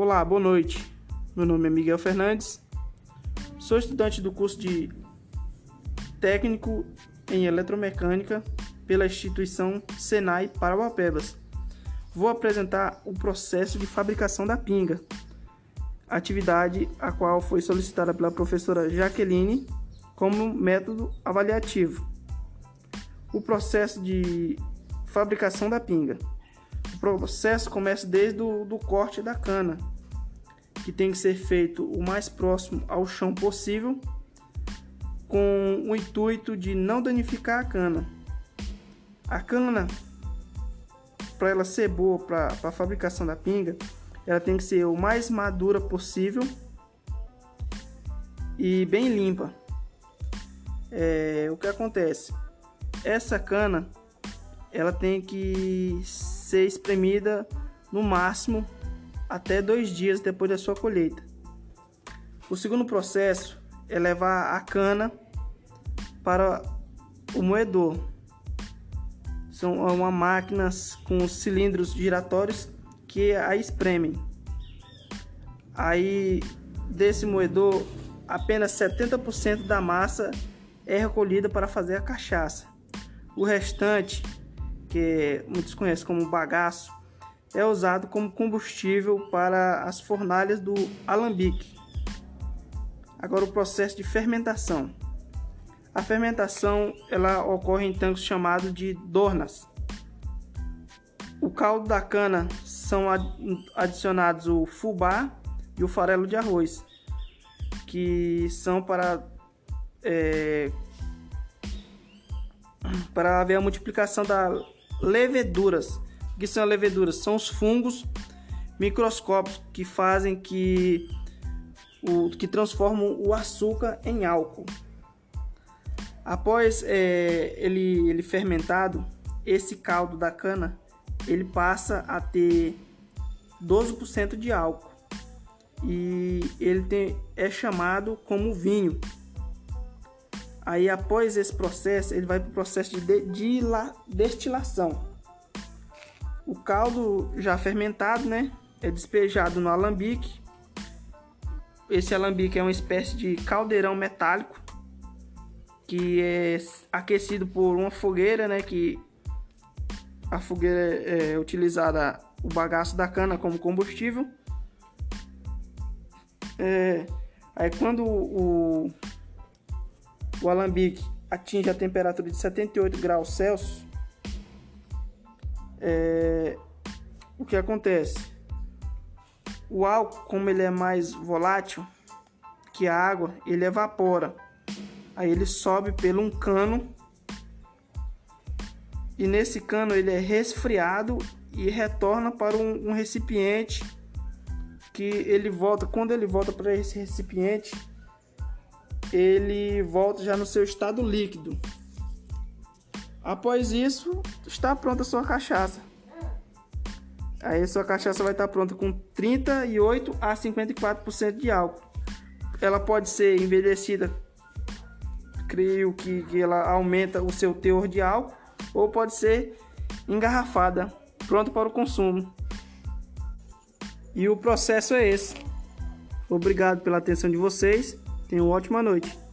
Olá, boa noite. Meu nome é Miguel Fernandes. Sou estudante do curso de Técnico em Eletromecânica pela instituição Senai Parauapebas. Vou apresentar o processo de fabricação da pinga, atividade a qual foi solicitada pela professora Jaqueline como método avaliativo. O processo de fabricação da pinga. Processo começa desde o do corte da cana, que tem que ser feito o mais próximo ao chão possível, com o intuito de não danificar a cana. A cana, para ela ser boa para a fabricação da pinga, ela tem que ser o mais madura possível e bem limpa. É, o que acontece? Essa cana ela tem que ser espremida no máximo até dois dias depois da sua colheita. O segundo processo é levar a cana para o moedor. São uma máquinas com cilindros giratórios que a espremem. Aí desse moedor, apenas 70% da massa é recolhida para fazer a cachaça. O restante que muitos conhecem como bagaço, é usado como combustível para as fornalhas do alambique. Agora o processo de fermentação. A fermentação ela ocorre em tanques chamados de dornas. O caldo da cana são adicionados o fubá e o farelo de arroz, que são para é, para haver a multiplicação da leveduras. O que são leveduras? São os fungos microscópicos que fazem que o que transformam o açúcar em álcool. Após é, ele, ele fermentado, esse caldo da cana ele passa a ter 12% de álcool e ele tem, é chamado como vinho. Aí após esse processo, ele vai para o processo de, de, de destilação. O caldo já fermentado, né, é despejado no alambique. Esse alambique é uma espécie de caldeirão metálico que é aquecido por uma fogueira, né, que a fogueira é utilizada o bagaço da cana como combustível. É, aí quando o, o alambique atinge a temperatura de 78 graus Celsius, é, o que acontece? O álcool, como ele é mais volátil que a água, ele evapora. Aí ele sobe pelo um cano e nesse cano ele é resfriado e retorna para um, um recipiente que ele volta. Quando ele volta para esse recipiente, ele volta já no seu estado líquido. Após isso, está pronta a sua cachaça. Aí sua cachaça vai estar pronta com 38 a 54% de álcool. Ela pode ser envelhecida, creio que, que ela aumenta o seu teor de álcool, ou pode ser engarrafada, pronta para o consumo. E o processo é esse. Obrigado pela atenção de vocês. Tenham uma ótima noite.